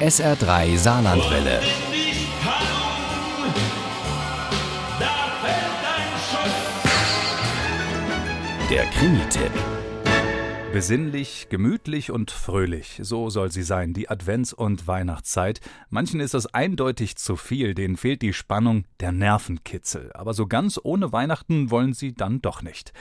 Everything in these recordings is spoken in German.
SR3 Saarlandwelle. Der Krimi-Tipp. Besinnlich, gemütlich und fröhlich, so soll sie sein, die Advents- und Weihnachtszeit. Manchen ist es eindeutig zu viel, denen fehlt die Spannung, der Nervenkitzel. Aber so ganz ohne Weihnachten wollen sie dann doch nicht.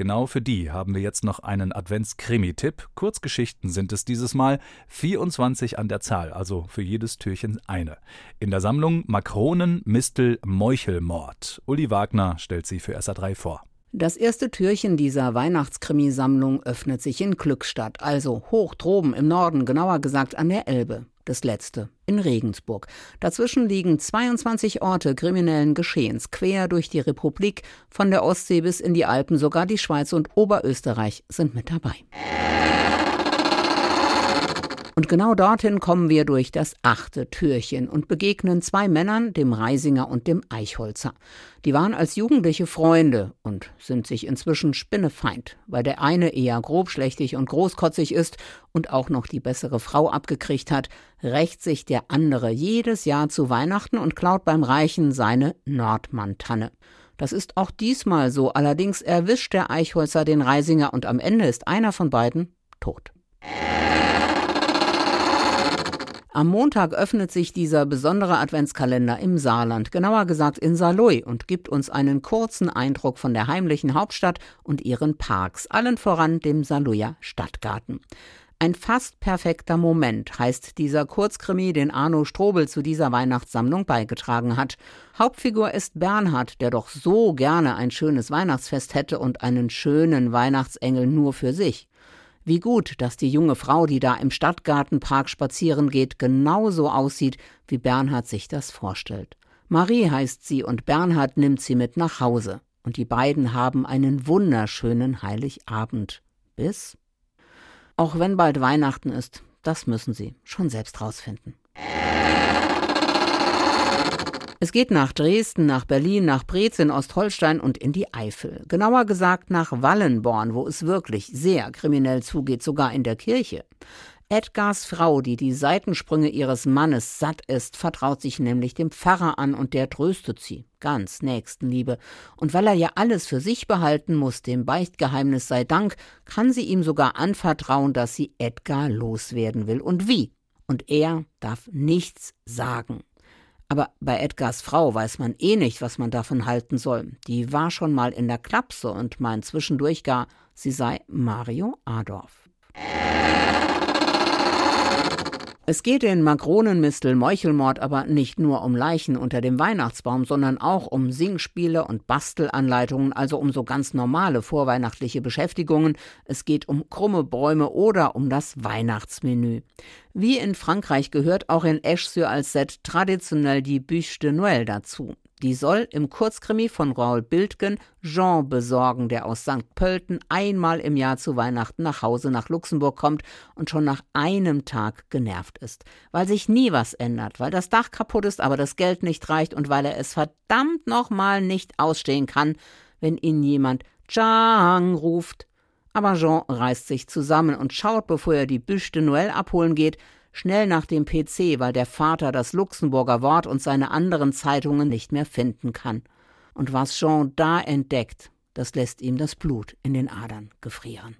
Genau für die haben wir jetzt noch einen Advents-Krimi-Tipp. Kurzgeschichten sind es dieses Mal, 24 an der Zahl, also für jedes Türchen eine. In der Sammlung Makronen, Mistel, Meuchelmord. Uli Wagner stellt sie für SA3 vor. Das erste Türchen dieser Weihnachtskrimisammlung öffnet sich in Glückstadt, also hoch droben im Norden, genauer gesagt an der Elbe. Das letzte in Regensburg. Dazwischen liegen 22 Orte kriminellen Geschehens, quer durch die Republik, von der Ostsee bis in die Alpen, sogar die Schweiz und Oberösterreich sind mit dabei. Und genau dorthin kommen wir durch das achte Türchen und begegnen zwei Männern, dem Reisinger und dem Eichholzer. Die waren als Jugendliche Freunde und sind sich inzwischen Spinnefeind, weil der eine eher grobschlächtig und großkotzig ist und auch noch die bessere Frau abgekriegt hat, rächt sich der andere jedes Jahr zu Weihnachten und klaut beim Reichen seine Nordmantanne. Das ist auch diesmal so, allerdings erwischt der Eichholzer den Reisinger und am Ende ist einer von beiden tot. Am Montag öffnet sich dieser besondere Adventskalender im Saarland, genauer gesagt in Saarlouis, und gibt uns einen kurzen Eindruck von der heimlichen Hauptstadt und ihren Parks, allen voran dem Saarlouier Stadtgarten. Ein fast perfekter Moment heißt dieser Kurzkrimi, den Arno Strobel zu dieser Weihnachtssammlung beigetragen hat. Hauptfigur ist Bernhard, der doch so gerne ein schönes Weihnachtsfest hätte und einen schönen Weihnachtsengel nur für sich. Wie gut, dass die junge Frau, die da im Stadtgartenpark spazieren geht, genauso aussieht, wie Bernhard sich das vorstellt. Marie heißt sie und Bernhard nimmt sie mit nach Hause. Und die beiden haben einen wunderschönen Heiligabend. Bis? Auch wenn bald Weihnachten ist, das müssen sie schon selbst rausfinden. Es geht nach Dresden, nach Berlin, nach Brez in Ostholstein und in die Eifel. Genauer gesagt nach Wallenborn, wo es wirklich sehr kriminell zugeht, sogar in der Kirche. Edgars Frau, die die Seitensprünge ihres Mannes satt ist, vertraut sich nämlich dem Pfarrer an und der tröstet sie. Ganz Nächstenliebe. Und weil er ja alles für sich behalten muss, dem Beichtgeheimnis sei Dank, kann sie ihm sogar anvertrauen, dass sie Edgar loswerden will. Und wie? Und er darf nichts sagen. Aber bei Edgars Frau weiß man eh nicht, was man davon halten soll. Die war schon mal in der Klapse und meint zwischendurch gar, sie sei Mario Adorf. Es geht in Makronenmistel Meuchelmord aber nicht nur um Leichen unter dem Weihnachtsbaum, sondern auch um Singspiele und Bastelanleitungen, also um so ganz normale vorweihnachtliche Beschäftigungen. Es geht um krumme Bäume oder um das Weihnachtsmenü. Wie in Frankreich gehört auch in Esch-sur-Alzette traditionell die Bûche de Noël dazu. Die soll im Kurzkrimi von Raoul Bildgen Jean besorgen, der aus St. Pölten einmal im Jahr zu Weihnachten nach Hause nach Luxemburg kommt und schon nach einem Tag genervt ist. Weil sich nie was ändert, weil das Dach kaputt ist, aber das Geld nicht reicht und weil er es verdammt nochmal nicht ausstehen kann, wenn ihn jemand Chang ruft. Aber Jean reißt sich zusammen und schaut, bevor er die Büche de Noël abholen geht, schnell nach dem PC, weil der Vater das Luxemburger Wort und seine anderen Zeitungen nicht mehr finden kann. Und was Jean da entdeckt, das lässt ihm das Blut in den Adern gefrieren.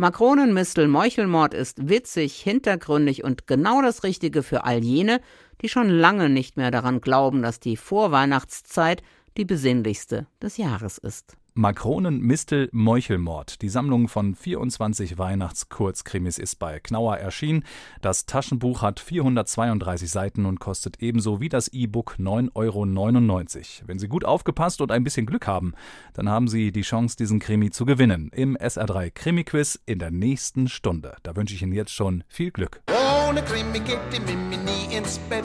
Makronenmistel Meuchelmord ist witzig, hintergründig und genau das Richtige für all jene, die schon lange nicht mehr daran glauben, dass die Vorweihnachtszeit die besinnlichste des Jahres ist. Makronen, Mistel, Meuchelmord. Die Sammlung von 24 Weihnachtskurzkrimis ist bei Knauer erschienen. Das Taschenbuch hat 432 Seiten und kostet ebenso wie das E-Book 9,99 Euro. Wenn Sie gut aufgepasst und ein bisschen Glück haben, dann haben Sie die Chance, diesen Krimi zu gewinnen. Im SR3 Krimi-Quiz in der nächsten Stunde. Da wünsche ich Ihnen jetzt schon viel Glück. Ohne Krimi geht die Mimi nie ins Bett.